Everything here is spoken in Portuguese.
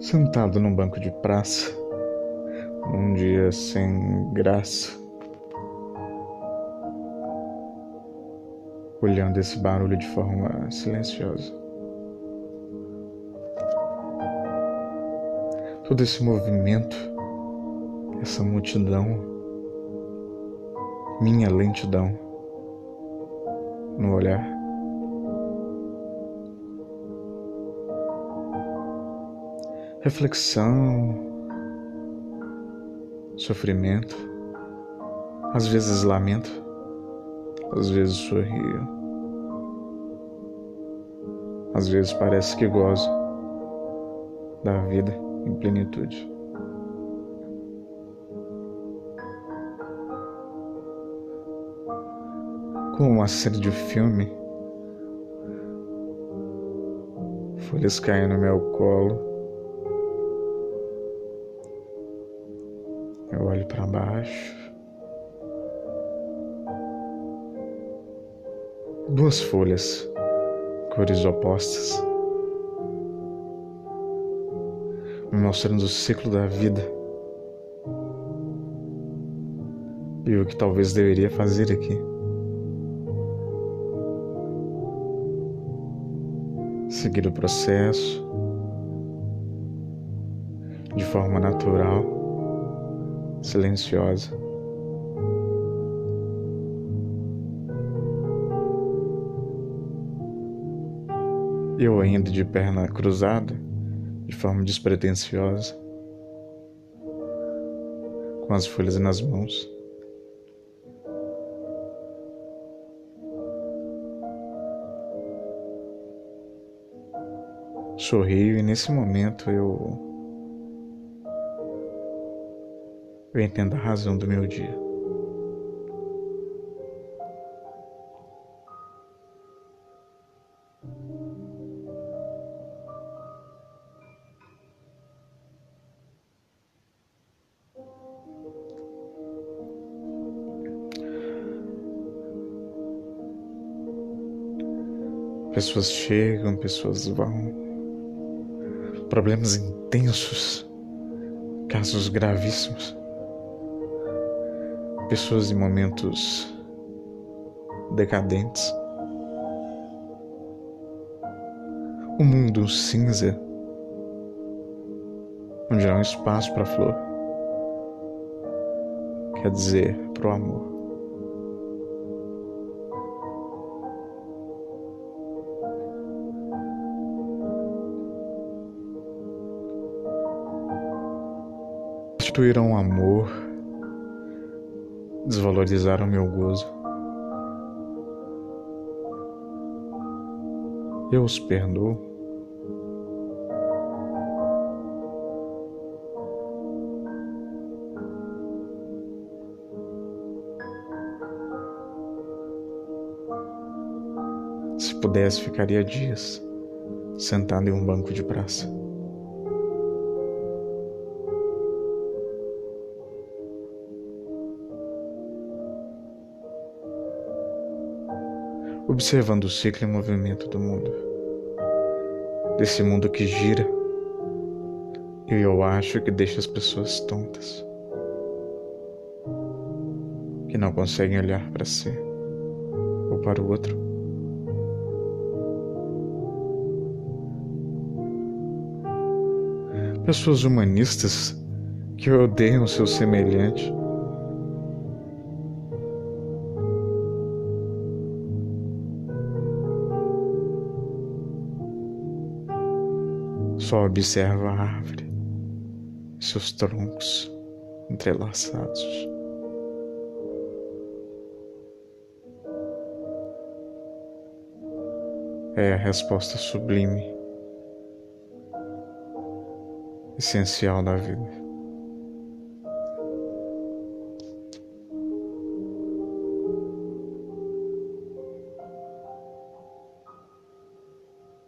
Sentado num banco de praça, num dia sem graça, olhando esse barulho de forma silenciosa. Todo esse movimento, essa multidão, minha lentidão no olhar. Reflexão, sofrimento, às vezes lamento, às vezes sorrio, às vezes parece que gozo da vida em plenitude. Como uma série de filme, folhas caem no meu colo Para baixo. Duas folhas, cores opostas, me mostrando o ciclo da vida e o que talvez deveria fazer aqui. Seguir o processo de forma natural silenciosa. Eu ainda de perna cruzada, de forma despretensiosa, com as folhas nas mãos. Sorrio e nesse momento eu eu entendo a razão do meu dia. Pessoas chegam, pessoas vão. Problemas intensos, casos gravíssimos pessoas em momentos decadentes. O mundo cinza, onde há um espaço para a flor, quer dizer, para o amor. Instituíram o amor desvalorizaram meu gozo. Eu os perdoo. Se pudesse, ficaria dias sentado em um banco de praça. Observando o ciclo e movimento do mundo, desse mundo que gira. E eu acho que deixa as pessoas tontas, que não conseguem olhar para si. Ou para o outro. Pessoas humanistas que odeiam seu semelhante Só observa a árvore, seus troncos entrelaçados. É a resposta sublime, essencial da vida.